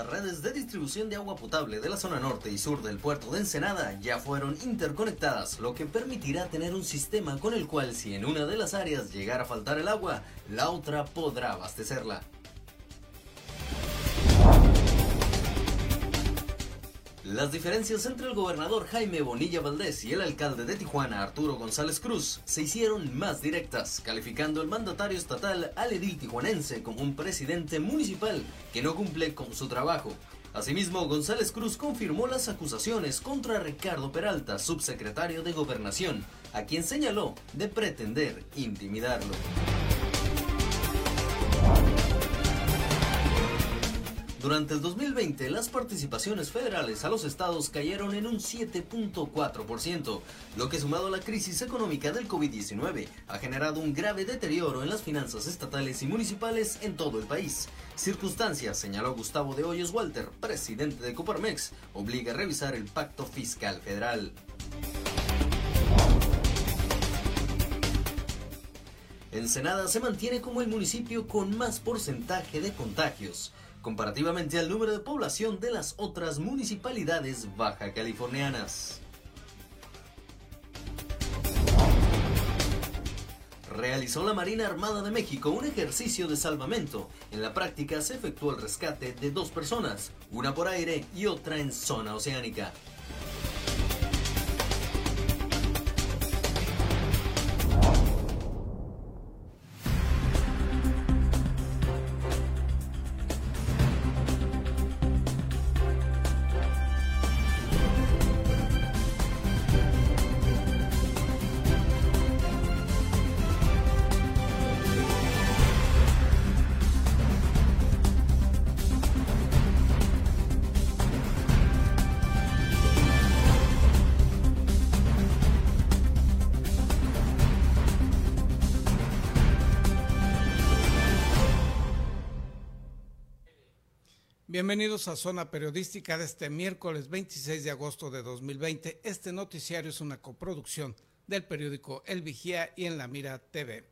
Las redes de distribución de agua potable de la zona norte y sur del puerto de Ensenada ya fueron interconectadas, lo que permitirá tener un sistema con el cual si en una de las áreas llegara a faltar el agua, la otra podrá abastecerla. Las diferencias entre el gobernador Jaime Bonilla Valdés y el alcalde de Tijuana, Arturo González Cruz, se hicieron más directas, calificando el mandatario estatal al edil tijuanense como un presidente municipal que no cumple con su trabajo. Asimismo, González Cruz confirmó las acusaciones contra Ricardo Peralta, subsecretario de Gobernación, a quien señaló de pretender intimidarlo. Durante el 2020, las participaciones federales a los estados cayeron en un 7.4%, lo que sumado a la crisis económica del COVID-19 ha generado un grave deterioro en las finanzas estatales y municipales en todo el país. Circunstancias, señaló Gustavo de Hoyos Walter, presidente de Coparmex, obliga a revisar el pacto fiscal federal. Ensenada se mantiene como el municipio con más porcentaje de contagios comparativamente al número de población de las otras municipalidades baja californianas. Realizó la Marina Armada de México un ejercicio de salvamento. En la práctica se efectuó el rescate de dos personas, una por aire y otra en zona oceánica. Bienvenidos a Zona Periodística de este miércoles 26 de agosto de 2020. Este noticiario es una coproducción del periódico El Vigía y en La Mira TV.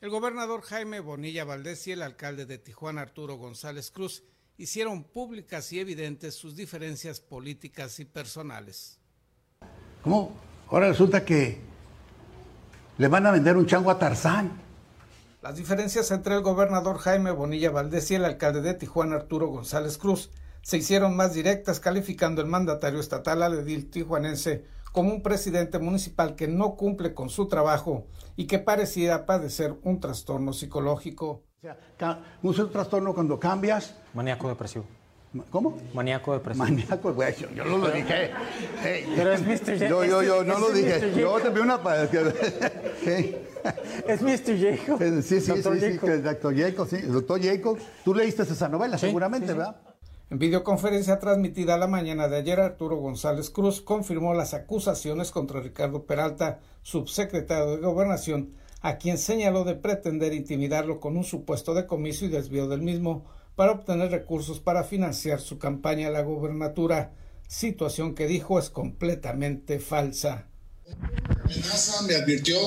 El gobernador Jaime Bonilla Valdés y el alcalde de Tijuana Arturo González Cruz hicieron públicas y evidentes sus diferencias políticas y personales. ¿Cómo? Ahora resulta que le van a vender un chango a Tarzán. Las diferencias entre el gobernador Jaime Bonilla Valdés y el alcalde de Tijuana Arturo González Cruz se hicieron más directas calificando el mandatario estatal al edil tijuanense como un presidente municipal que no cumple con su trabajo y que parecía padecer un trastorno psicológico. O sea, un trastorno cuando cambias. Maníaco depresivo. ¿Cómo? Maníaco depresivo. Maníaco, güey, yo, yo no lo dije. Pero es Mr. Jacob. Yo, yo, yo no lo dije. Yo te pido una. Es Mr. Jacob. Sí, sí, sí, sí, el doctor Jacob, sí. El doctor Jacob. Tú leíste esa novela, seguramente, ¿verdad? En videoconferencia transmitida la mañana de ayer, Arturo González Cruz confirmó las acusaciones contra Ricardo Peralta, subsecretario de Gobernación, a quien señaló de pretender intimidarlo con un supuesto decomiso y desvío del mismo para obtener recursos para financiar su campaña a la gobernatura, situación que dijo es completamente falsa. Amenaza me advirtió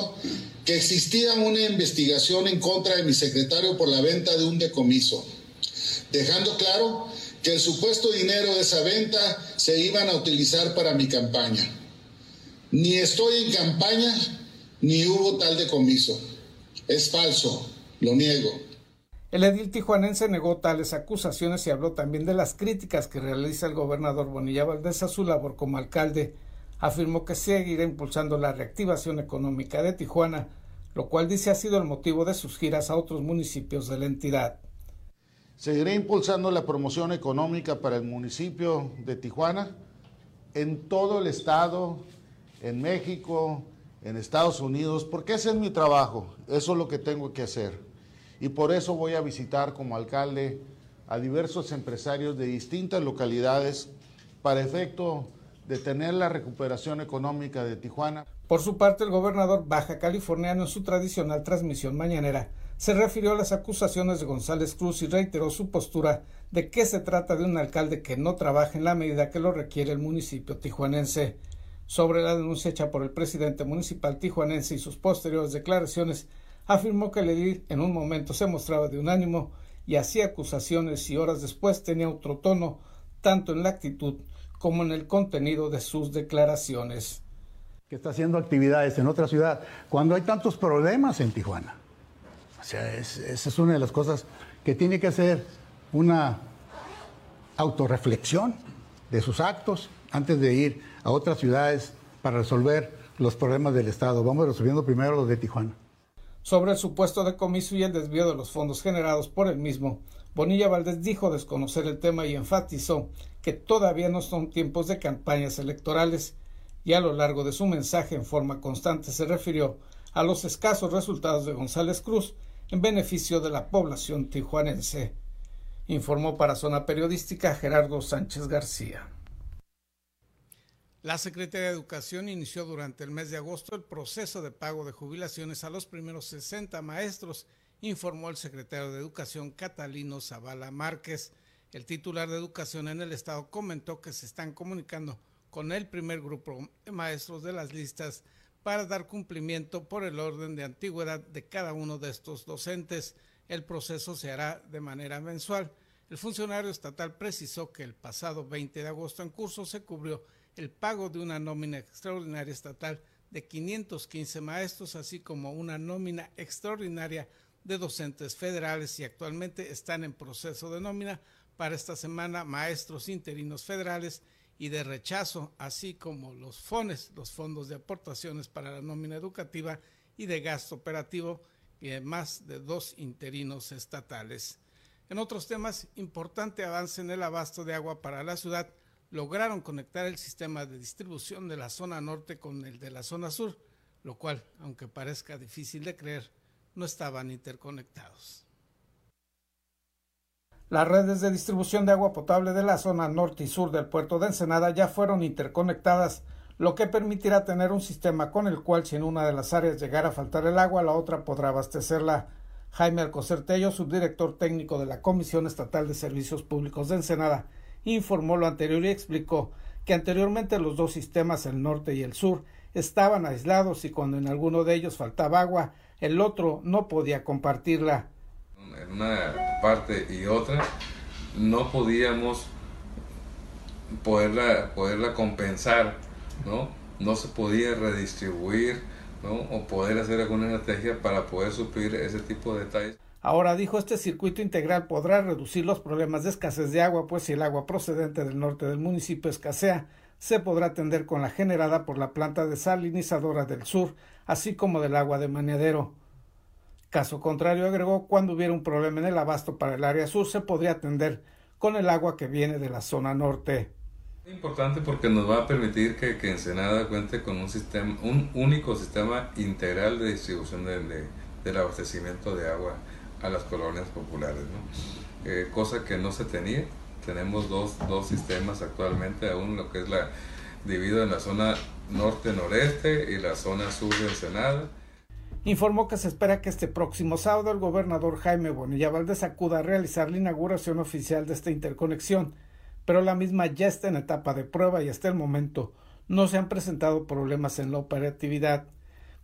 que existía una investigación en contra de mi secretario por la venta de un decomiso, dejando claro que el supuesto dinero de esa venta se iban a utilizar para mi campaña. Ni estoy en campaña, ni hubo tal decomiso. Es falso, lo niego. El edil tijuanense negó tales acusaciones y habló también de las críticas que realiza el gobernador Bonilla Valdés a su labor como alcalde. Afirmó que seguirá impulsando la reactivación económica de Tijuana, lo cual dice ha sido el motivo de sus giras a otros municipios de la entidad. Seguiré impulsando la promoción económica para el municipio de Tijuana en todo el estado, en México, en Estados Unidos, porque ese es mi trabajo, eso es lo que tengo que hacer y por eso voy a visitar como alcalde a diversos empresarios de distintas localidades para efecto de tener la recuperación económica de Tijuana. Por su parte, el gobernador baja californiano en su tradicional transmisión mañanera se refirió a las acusaciones de González Cruz y reiteró su postura de que se trata de un alcalde que no trabaja en la medida que lo requiere el municipio tijuanense. Sobre la denuncia hecha por el presidente municipal tijuanense y sus posteriores declaraciones, afirmó que el edil en un momento se mostraba de un ánimo y hacía acusaciones y horas después tenía otro tono, tanto en la actitud como en el contenido de sus declaraciones. Que está haciendo actividades en otra ciudad cuando hay tantos problemas en Tijuana. O sea, esa es una de las cosas que tiene que hacer una autorreflexión de sus actos antes de ir a otras ciudades para resolver los problemas del Estado. Vamos resolviendo primero los de Tijuana. Sobre el supuesto decomiso y el desvío de los fondos generados por el mismo, Bonilla Valdés dijo desconocer el tema y enfatizó que todavía no son tiempos de campañas electorales y a lo largo de su mensaje en forma constante se refirió a los escasos resultados de González Cruz en beneficio de la población tijuanense. Informó para Zona Periodística Gerardo Sánchez García. La Secretaría de Educación inició durante el mes de agosto el proceso de pago de jubilaciones a los primeros 60 maestros, informó el secretario de Educación Catalino Zavala Márquez. El titular de Educación en el Estado comentó que se están comunicando con el primer grupo de maestros de las listas para dar cumplimiento por el orden de antigüedad de cada uno de estos docentes. El proceso se hará de manera mensual. El funcionario estatal precisó que el pasado 20 de agosto en curso se cubrió el pago de una nómina extraordinaria estatal de 515 maestros, así como una nómina extraordinaria de docentes federales y actualmente están en proceso de nómina para esta semana maestros interinos federales y de rechazo, así como los FONES, los fondos de aportaciones para la nómina educativa y de gasto operativo, y además de dos interinos estatales. En otros temas, importante avance en el abasto de agua para la ciudad, lograron conectar el sistema de distribución de la zona norte con el de la zona sur, lo cual, aunque parezca difícil de creer, no estaban interconectados. Las redes de distribución de agua potable de la zona norte y sur del puerto de Ensenada ya fueron interconectadas, lo que permitirá tener un sistema con el cual si en una de las áreas llegara a faltar el agua, la otra podrá abastecerla. Jaime Alcocer Tello, subdirector técnico de la Comisión Estatal de Servicios Públicos de Ensenada, informó lo anterior y explicó que anteriormente los dos sistemas, el norte y el sur, estaban aislados y cuando en alguno de ellos faltaba agua, el otro no podía compartirla. En una parte y otra no podíamos poderla, compensar, ¿no? No se podía redistribuir, ¿no? O poder hacer alguna estrategia para poder suplir ese tipo de detalles. Ahora dijo, este circuito integral podrá reducir los problemas de escasez de agua, pues si el agua procedente del norte del municipio escasea, se podrá atender con la generada por la planta desalinizadora del sur, así como del agua de maneadero. Caso contrario, agregó, cuando hubiera un problema en el abasto para el área sur, se podría atender con el agua que viene de la zona norte. Importante porque nos va a permitir que, que Ensenada cuente con un sistema, un único sistema integral de distribución del abastecimiento de agua a las colonias populares, ¿no? Eh, cosa que no se tenía. Tenemos dos, dos sistemas actualmente, aún lo que es la dividido en la zona norte-noreste y la zona sur de Ensenada. Informó que se espera que este próximo sábado el gobernador Jaime Bonilla Valdés acuda a realizar la inauguración oficial de esta interconexión, pero la misma ya está en etapa de prueba y hasta el momento no se han presentado problemas en la operatividad.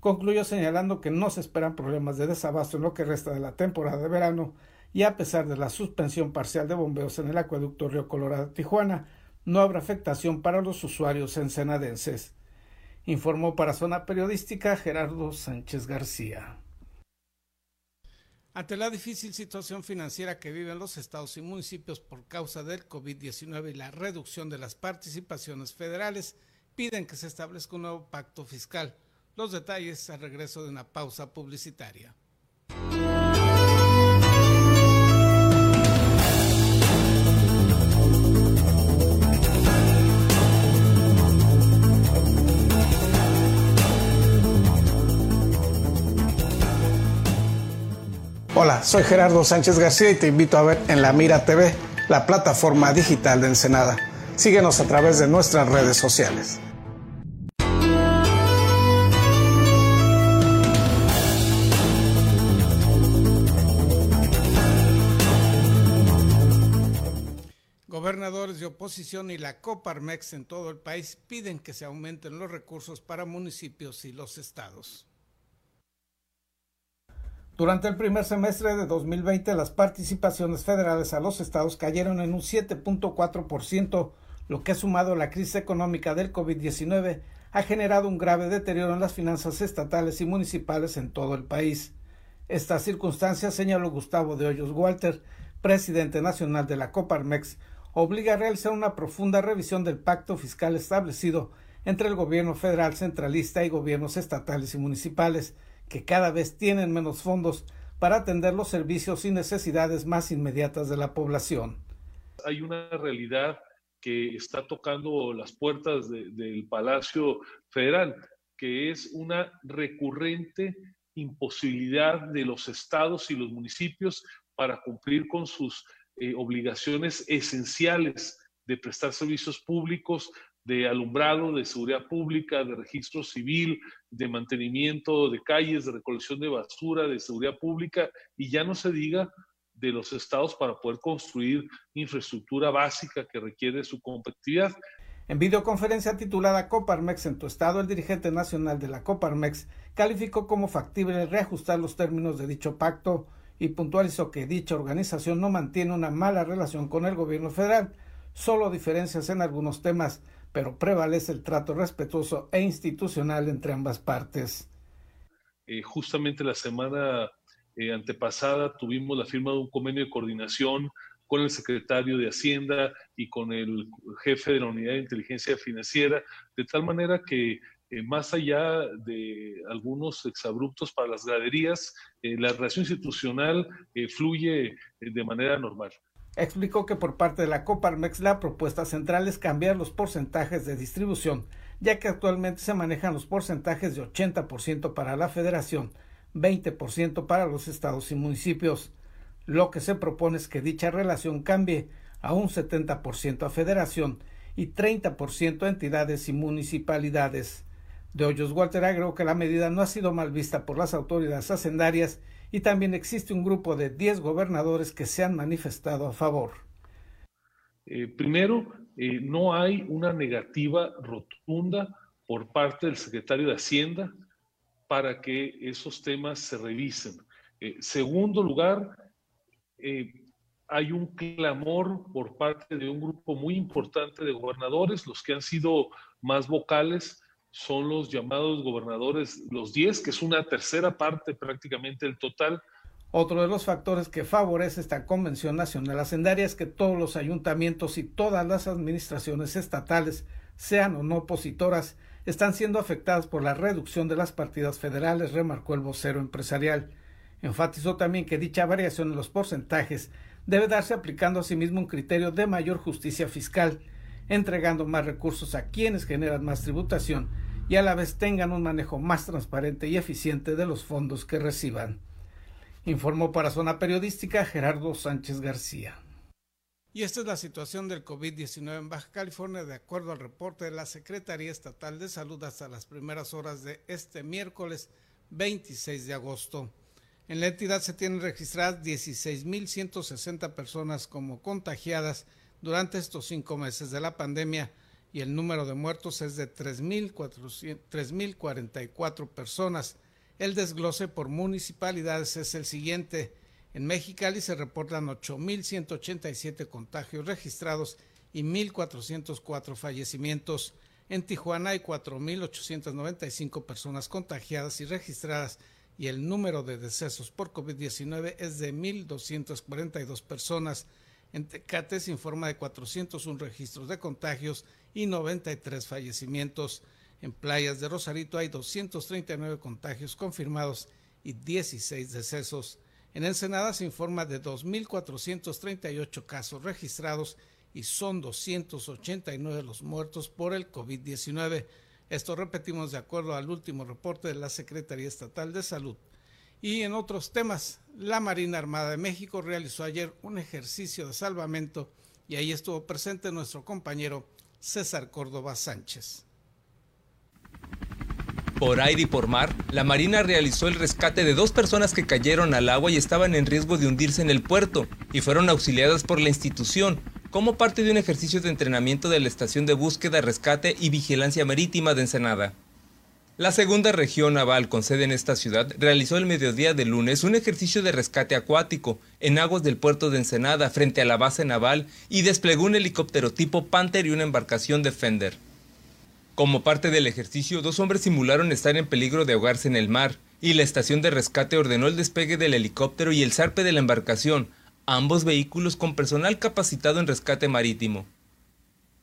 Concluyó señalando que no se esperan problemas de desabasto en lo que resta de la temporada de verano y a pesar de la suspensión parcial de bombeos en el acueducto Río Colorado Tijuana, no habrá afectación para los usuarios ensenadenses. Informó para Zona Periodística Gerardo Sánchez García. Ante la difícil situación financiera que viven los estados y municipios por causa del COVID-19 y la reducción de las participaciones federales, piden que se establezca un nuevo pacto fiscal los detalles al regreso de una pausa publicitaria. Hola, soy Gerardo Sánchez García y te invito a ver en La Mira TV, la plataforma digital de Ensenada. Síguenos a través de nuestras redes sociales. De oposición y la Coparmex en todo el país piden que se aumenten los recursos para municipios y los estados. Durante el primer semestre de 2020, las participaciones federales a los estados cayeron en un 7.4%, lo que sumado a la crisis económica del COVID-19 ha generado un grave deterioro en las finanzas estatales y municipales en todo el país. Esta circunstancia, señaló Gustavo de Hoyos Walter, presidente nacional de la Coparmex, obliga a realizar una profunda revisión del pacto fiscal establecido entre el gobierno federal centralista y gobiernos estatales y municipales, que cada vez tienen menos fondos para atender los servicios y necesidades más inmediatas de la población. Hay una realidad que está tocando las puertas del Palacio Federal, que es una recurrente imposibilidad de los estados y los municipios para cumplir con sus eh, obligaciones esenciales de prestar servicios públicos, de alumbrado, de seguridad pública, de registro civil, de mantenimiento de calles, de recolección de basura, de seguridad pública, y ya no se diga de los estados para poder construir infraestructura básica que requiere su competitividad. En videoconferencia titulada Coparmex en tu estado, el dirigente nacional de la Coparmex calificó como factible reajustar los términos de dicho pacto y puntualizó que dicha organización no mantiene una mala relación con el gobierno federal, solo diferencias en algunos temas, pero prevalece el trato respetuoso e institucional entre ambas partes. Eh, justamente la semana eh, antepasada tuvimos la firma de un convenio de coordinación con el secretario de Hacienda y con el jefe de la Unidad de Inteligencia Financiera, de tal manera que eh, más allá de algunos exabruptos para las graderías, la relación institucional fluye de manera normal. Explicó que por parte de la Coparmex la propuesta central es cambiar los porcentajes de distribución, ya que actualmente se manejan los porcentajes de 80% para la federación, 20% para los estados y municipios. Lo que se propone es que dicha relación cambie a un 70% a federación y 30% a entidades y municipalidades. De Hoyos Walter agregó que la medida no ha sido mal vista por las autoridades hacendarias y también existe un grupo de 10 gobernadores que se han manifestado a favor. Eh, primero, eh, no hay una negativa rotunda por parte del secretario de Hacienda para que esos temas se revisen. Eh, segundo lugar, hay un clamor por parte de un grupo muy importante de gobernadores, los que han sido más vocales son los llamados gobernadores, los 10, que es una tercera parte prácticamente del total. Otro de los factores que favorece esta Convención Nacional Hacendaria es que todos los ayuntamientos y todas las administraciones estatales, sean o no opositoras, están siendo afectadas por la reducción de las partidas federales, remarcó el vocero empresarial. Enfatizó también que dicha variación en los porcentajes debe darse aplicando asimismo un criterio de mayor justicia fiscal, entregando más recursos a quienes generan más tributación y a la vez tengan un manejo más transparente y eficiente de los fondos que reciban. Informó para Zona Periodística Gerardo Sánchez García. Y esta es la situación del COVID-19 en Baja California, de acuerdo al reporte de la Secretaría Estatal de Salud hasta las primeras horas de este miércoles 26 de agosto. En la entidad se tienen registradas 16.160 personas como contagiadas durante estos cinco meses de la pandemia y el número de muertos es de 3.044 personas. El desglose por municipalidades es el siguiente. En Mexicali se reportan 8.187 contagios registrados y 1.404 fallecimientos. En Tijuana hay 4.895 personas contagiadas y registradas y el número de decesos por COVID-19 es de 1.242 personas. En Tecate se informa de 401 registros de contagios y 93 fallecimientos. En playas de Rosarito hay 239 contagios confirmados y 16 decesos. En Ensenada se informa de 2.438 casos registrados y son 289 los muertos por el COVID-19. Esto repetimos de acuerdo al último reporte de la Secretaría Estatal de Salud. Y en otros temas, la Marina Armada de México realizó ayer un ejercicio de salvamento y ahí estuvo presente nuestro compañero César Córdoba Sánchez. Por aire y por mar, la Marina realizó el rescate de dos personas que cayeron al agua y estaban en riesgo de hundirse en el puerto y fueron auxiliadas por la institución como parte de un ejercicio de entrenamiento de la Estación de Búsqueda, Rescate y Vigilancia Marítima de Ensenada. La segunda región naval con sede en esta ciudad realizó el mediodía de lunes un ejercicio de rescate acuático en aguas del puerto de Ensenada frente a la base naval y desplegó un helicóptero tipo Panther y una embarcación Defender. Como parte del ejercicio, dos hombres simularon estar en peligro de ahogarse en el mar y la estación de rescate ordenó el despegue del helicóptero y el zarpe de la embarcación, ambos vehículos con personal capacitado en rescate marítimo.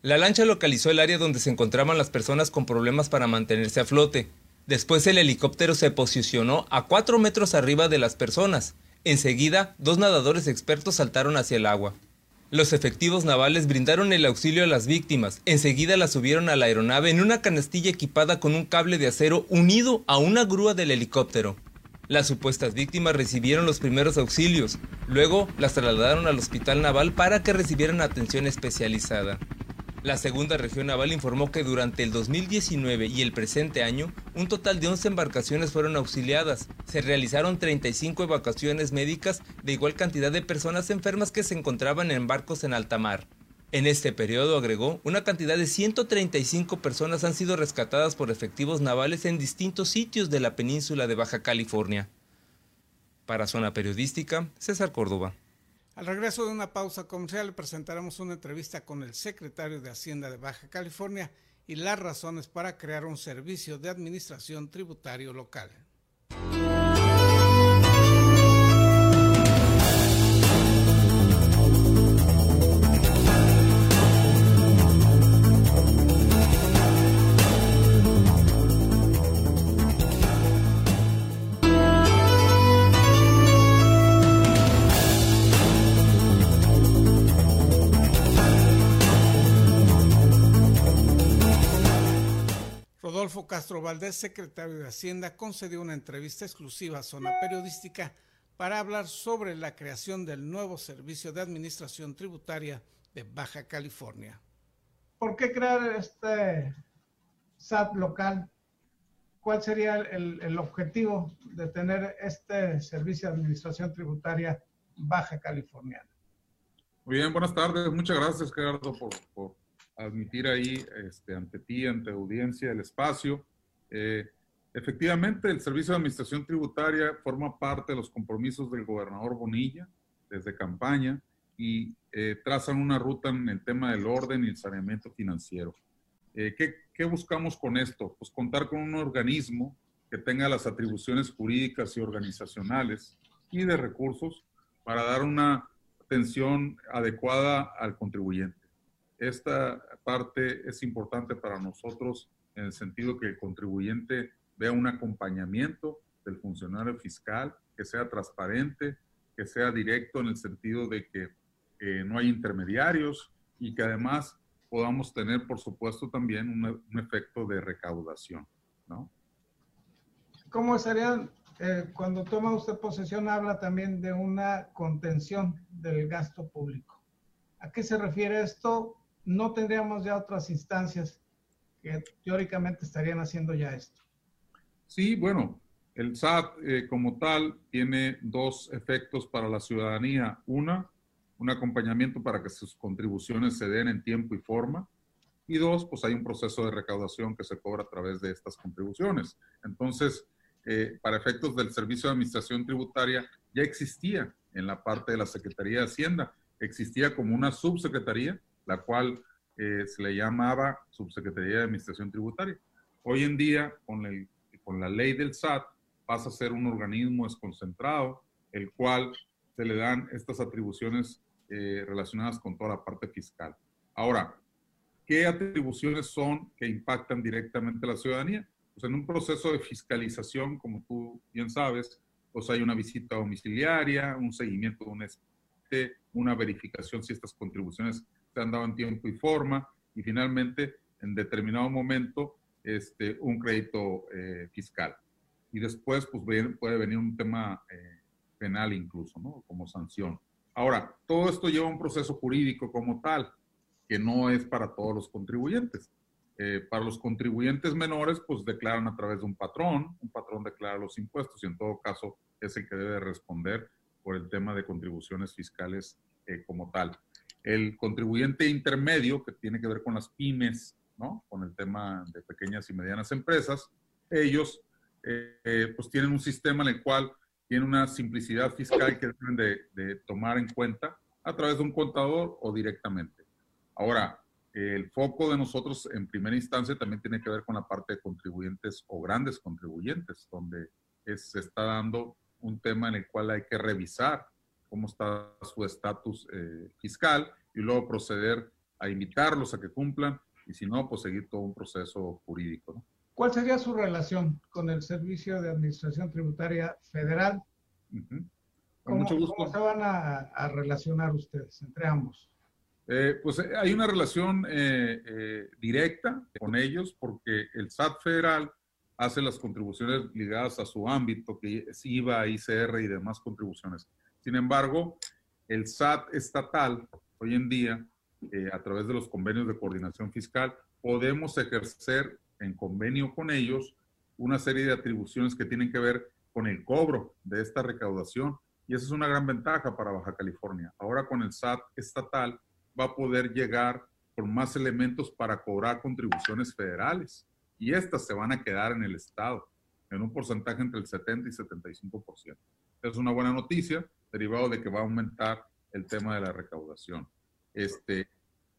La lancha localizó el área donde se encontraban las personas con problemas para mantenerse a flote. Después el helicóptero se posicionó a cuatro metros arriba de las personas. Enseguida, dos nadadores expertos saltaron hacia el agua. Los efectivos navales brindaron el auxilio a las víctimas. Enseguida las subieron a la aeronave en una canastilla equipada con un cable de acero unido a una grúa del helicóptero. Las supuestas víctimas recibieron los primeros auxilios. Luego las trasladaron al hospital naval para que recibieran atención especializada. La segunda región naval informó que durante el 2019 y el presente año, un total de 11 embarcaciones fueron auxiliadas. Se realizaron 35 evacuaciones médicas de igual cantidad de personas enfermas que se encontraban en barcos en alta mar. En este periodo, agregó, una cantidad de 135 personas han sido rescatadas por efectivos navales en distintos sitios de la península de Baja California. Para Zona Periodística, César Córdoba. Al regreso de una pausa comercial presentaremos una entrevista con el secretario de Hacienda de Baja California y las razones para crear un servicio de administración tributario local. Castro Valdés, secretario de Hacienda, concedió una entrevista exclusiva a Zona Periodística para hablar sobre la creación del nuevo Servicio de Administración Tributaria de Baja California. ¿Por qué crear este SAT local? ¿Cuál sería el, el objetivo de tener este Servicio de Administración Tributaria Baja Californiana? Muy bien, buenas tardes. Muchas gracias, Gerardo, por, por admitir ahí este, ante ti, ante audiencia, el espacio. Eh, efectivamente, el Servicio de Administración Tributaria forma parte de los compromisos del gobernador Bonilla desde campaña y eh, trazan una ruta en el tema del orden y el saneamiento financiero. Eh, ¿qué, ¿Qué buscamos con esto? Pues contar con un organismo que tenga las atribuciones jurídicas y organizacionales y de recursos para dar una atención adecuada al contribuyente. Esta parte es importante para nosotros en el sentido que el contribuyente vea un acompañamiento del funcionario fiscal, que sea transparente, que sea directo en el sentido de que eh, no hay intermediarios y que además podamos tener, por supuesto, también un, un efecto de recaudación, ¿no? ¿Cómo sería, eh, cuando toma usted posesión, habla también de una contención del gasto público? ¿A qué se refiere esto? no tendríamos ya otras instancias teóricamente estarían haciendo ya esto. Sí, bueno, el SAT eh, como tal tiene dos efectos para la ciudadanía. Una, un acompañamiento para que sus contribuciones se den en tiempo y forma. Y dos, pues hay un proceso de recaudación que se cobra a través de estas contribuciones. Entonces, eh, para efectos del Servicio de Administración Tributaria, ya existía en la parte de la Secretaría de Hacienda, existía como una subsecretaría la cual eh, se le llamaba Subsecretaría de Administración Tributaria. Hoy en día, con, el, con la ley del SAT, pasa a ser un organismo desconcentrado, el cual se le dan estas atribuciones eh, relacionadas con toda la parte fiscal. Ahora, ¿qué atribuciones son que impactan directamente a la ciudadanía? Pues en un proceso de fiscalización, como tú bien sabes, pues hay una visita domiciliaria, un seguimiento de un una verificación si estas contribuciones se han dado en tiempo y forma y finalmente en determinado momento este, un crédito eh, fiscal. Y después pues puede venir un tema eh, penal incluso, ¿no? Como sanción. Ahora, todo esto lleva un proceso jurídico como tal, que no es para todos los contribuyentes. Eh, para los contribuyentes menores, pues declaran a través de un patrón, un patrón declara los impuestos y en todo caso es el que debe responder por el tema de contribuciones fiscales como tal el contribuyente intermedio, que tiene que ver con las pymes, ¿no? Con el tema de pequeñas y medianas empresas, ellos eh, pues tienen un sistema en el cual tienen una simplicidad fiscal que deben de, tomar en cuenta a través de un contador o directamente. Ahora, el foco de nosotros en primera instancia también tiene que ver con la parte de contribuyentes o grandes contribuyentes, donde se está dando un tema en el cual hay que revisar cómo está su estatus eh, fiscal y luego proceder a invitarlos a que cumplan y si no, pues seguir todo un proceso jurídico. ¿no? ¿Cuál sería su relación con el Servicio de Administración Tributaria Federal? ¿Cómo, mucho gusto. ¿Cómo se van a, relacionar ustedes entre ambos? Eh, pues eh, hay una relación directa con ellos porque el SAT federal hace las contribuciones ligadas a su ámbito, que es IVA, ICR y demás contribuciones. Sin embargo, el SAT estatal, hoy en día, eh, a través de los convenios de coordinación fiscal, podemos ejercer en convenio con ellos una serie de atribuciones que tienen que ver con el cobro de esta recaudación. Y esa es una gran ventaja para Baja California. Ahora con el SAT estatal va a poder llegar con más elementos para cobrar contribuciones federales y estas se van a quedar en el Estado en un porcentaje entre el 70 y 75%. Es una buena noticia, derivado de que va a aumentar el tema de la recaudación. Este,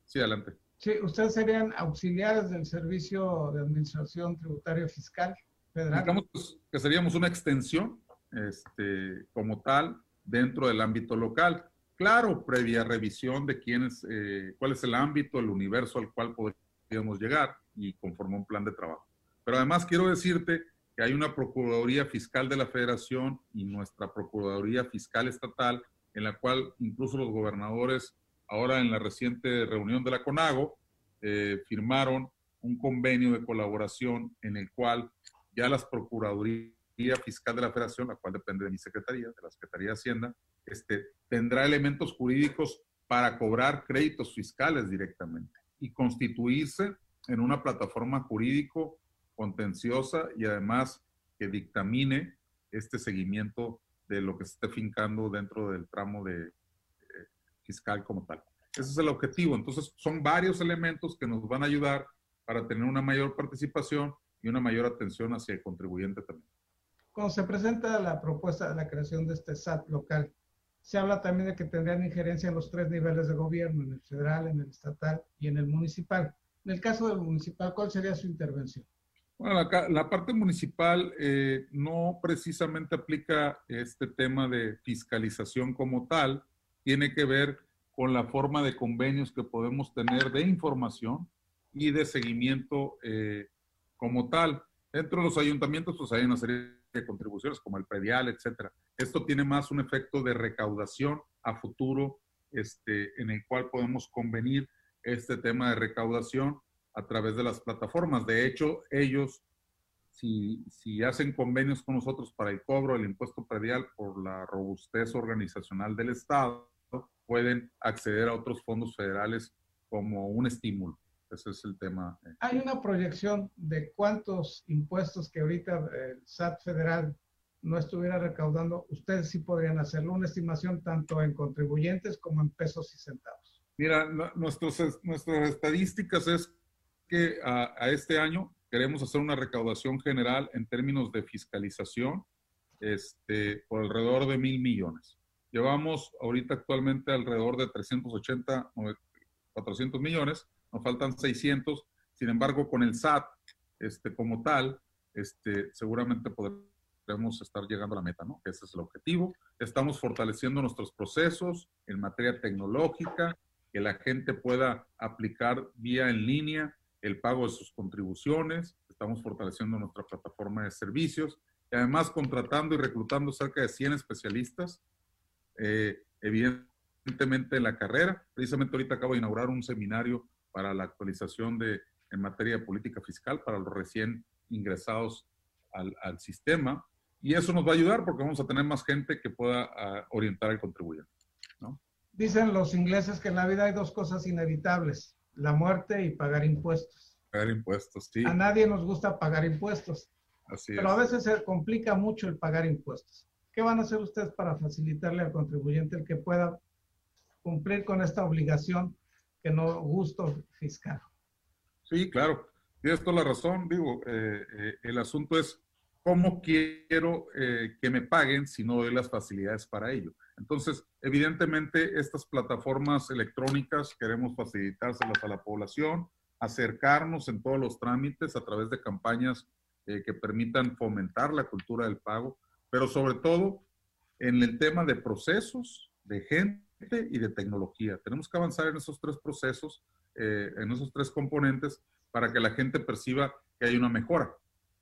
sí, adelante. Sí, ustedes serían auxiliares del Servicio de Administración Tributaria Fiscal Federal. Digamos pues, que seríamos una extensión este, como tal dentro del ámbito local. Claro, previa revisión de quién es, eh, cuál es el ámbito, el universo al cual podríamos llegar y conformó un plan de trabajo. Pero además quiero decirte hay una Procuraduría Fiscal de la Federación y nuestra Procuraduría Fiscal Estatal, en la cual incluso los gobernadores, ahora en la reciente reunión de la CONAGO, eh, firmaron un convenio de colaboración en el cual ya las Procuraduría Fiscal de la Federación, la cual depende de mi secretaría, de la Secretaría de Hacienda, este, tendrá elementos jurídicos para cobrar créditos fiscales directamente y constituirse en una plataforma jurídico contenciosa y además que dictamine este seguimiento de lo que se esté fincando dentro del tramo de eh, fiscal como tal. Ese es el objetivo. Entonces, son varios elementos que nos van a ayudar para tener una mayor participación y una mayor atención hacia el contribuyente también. Cuando se presenta la propuesta de la creación de este SAT local, se habla también de que tendrían injerencia en los tres niveles de gobierno, en el federal, en el estatal y en el municipal. En el caso del municipal, ¿cuál sería su intervención? Bueno, la, parte municipal eh, no precisamente aplica este tema de fiscalización como tal, tiene que ver con la forma de convenios que podemos tener de información y de seguimiento eh, como tal. Dentro de los ayuntamientos, pues hay una serie de contribuciones como el predial, etcétera. Esto tiene más un efecto de recaudación a futuro, este, en el cual podemos convenir este tema de recaudación a través de las plataformas. De hecho, ellos, si, si hacen convenios con nosotros para el cobro del impuesto predial por la robustez organizacional del Estado, pueden acceder a otros fondos federales como un estímulo. Ese es el tema. Eh. Hay una proyección de cuántos impuestos que ahorita el SAT federal no estuviera recaudando, ustedes sí podrían hacerlo, una estimación tanto en contribuyentes como en pesos y centavos. Mira, nuestros, nuestras estadísticas es que a, este año queremos hacer una recaudación general en términos de fiscalización este, por alrededor de mil millones. Llevamos ahorita actualmente alrededor de 380, 400 millones, nos faltan 600. Sin embargo, con el SAT este, como tal, este, seguramente podremos estar llegando a la meta, ¿no? Ese es el objetivo. Estamos fortaleciendo nuestros procesos en materia tecnológica, que la gente pueda aplicar vía en línea el pago de sus contribuciones. Estamos fortaleciendo nuestra plataforma de servicios y además contratando y reclutando cerca de 100 especialistas, eh, evidentemente en la carrera. Precisamente ahorita acabo de inaugurar un seminario para la actualización de, en materia de política fiscal para los recién ingresados al, sistema. Y eso nos va a ayudar porque vamos a tener más gente que pueda ah, orientar al contribuyente. ¿no? Dicen los ingleses que en la vida hay dos cosas inevitables, la muerte y pagar impuestos. Pagar impuestos, sí. A nadie nos gusta pagar impuestos. Así pero a veces se complica mucho el pagar impuestos. ¿Qué van a hacer ustedes para facilitarle al contribuyente el que pueda cumplir con esta obligación que no gusto fiscal? Sí, claro. tienes toda la razón, digo, eh, eh, el asunto es cómo quiero eh, que me paguen si no doy las facilidades para ello. Entonces, evidentemente, estas plataformas electrónicas queremos facilitárselas a la población, acercarnos en todos los trámites a través de campañas que permitan fomentar la cultura del pago, pero sobre todo en el tema de procesos, de gente y de tecnología. Tenemos que avanzar en esos tres procesos, en esos tres componentes, para que la gente perciba que hay una mejora.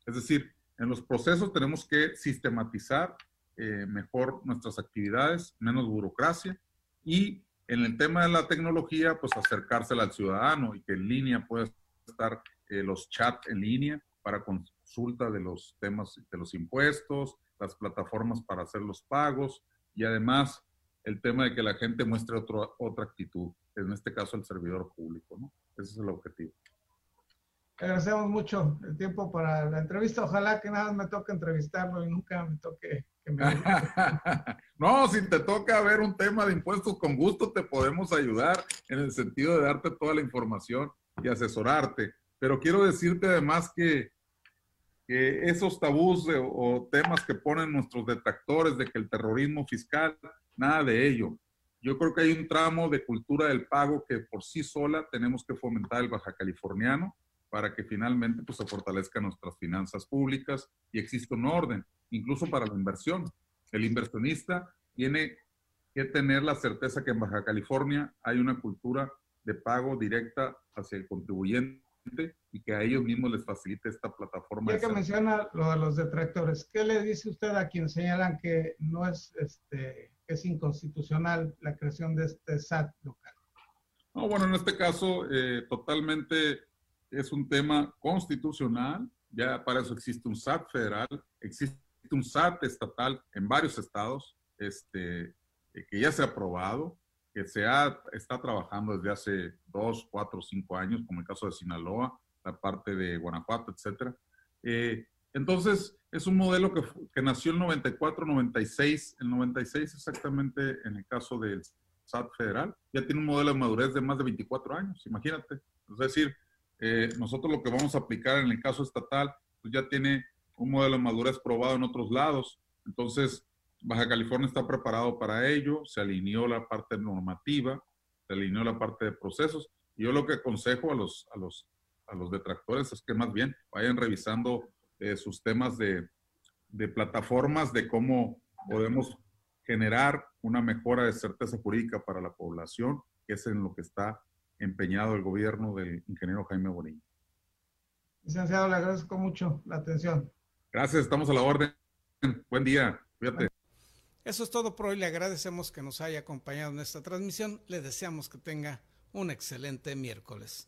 Es decir, en los procesos tenemos que sistematizar eh, mejor nuestras actividades, menos burocracia y en el tema de la tecnología, pues acercársela al ciudadano y que en línea pueda estar eh, los chats en línea para consulta de los temas de los impuestos, las plataformas para hacer los pagos y además el tema de que la gente muestre otro, otra actitud, en este caso el servidor público, ¿no? Ese es el objetivo. Agradecemos mucho el tiempo para la entrevista. Ojalá que nada me toque entrevistarlo y nunca me toque que no, si te toca ver un tema de impuestos, con gusto te podemos ayudar en el sentido de darte toda la información y asesorarte. Pero quiero decirte además que, que esos tabús o temas que ponen nuestros detractores de que el terrorismo fiscal, nada de ello. Yo creo que hay un tramo de cultura del pago que por sí sola tenemos que fomentar el baja californiano para que finalmente pues, se fortalezcan nuestras finanzas públicas y exista un orden, incluso para la inversión. El inversionista tiene que tener la certeza que en Baja California hay una cultura de pago directa hacia el contribuyente y que a ellos mismos les facilite esta plataforma. Ya que menciona lo de los detractores, ¿qué le dice usted a quien señalan que no es, este, es inconstitucional la creación de este SAT local? No, bueno, en este caso, eh, totalmente es un tema constitucional, ya para eso existe un SAT federal, existe un SAT estatal en varios estados, este, eh, que ya se ha aprobado, que se ha, está trabajando desde hace dos, cuatro, cinco años, como el caso de Sinaloa, la parte de Guanajuato, etcétera. Eh, entonces, es un modelo que, que nació el 94, 96, el 96 exactamente en el caso del SAT federal, ya tiene un modelo de madurez de más de 24 años, imagínate. Es decir, eh, nosotros lo que vamos a aplicar en el caso estatal, pues ya tiene un modelo de madurez probado en otros lados. Entonces, Baja California está preparado para ello, se alineó la parte normativa, se alineó la parte de procesos. Yo lo que aconsejo a los, a los, a los detractores es que más bien vayan revisando eh, sus temas de, de plataformas de cómo podemos generar una mejora de certeza jurídica para la población, que es en lo que está empeñado el gobierno del ingeniero Jaime Bonilla. Licenciado, le agradezco mucho la atención. Gracias, estamos a la orden. Buen día, cuídate. Eso es todo por hoy. Le agradecemos que nos haya acompañado en esta transmisión. Le deseamos que tenga un excelente miércoles.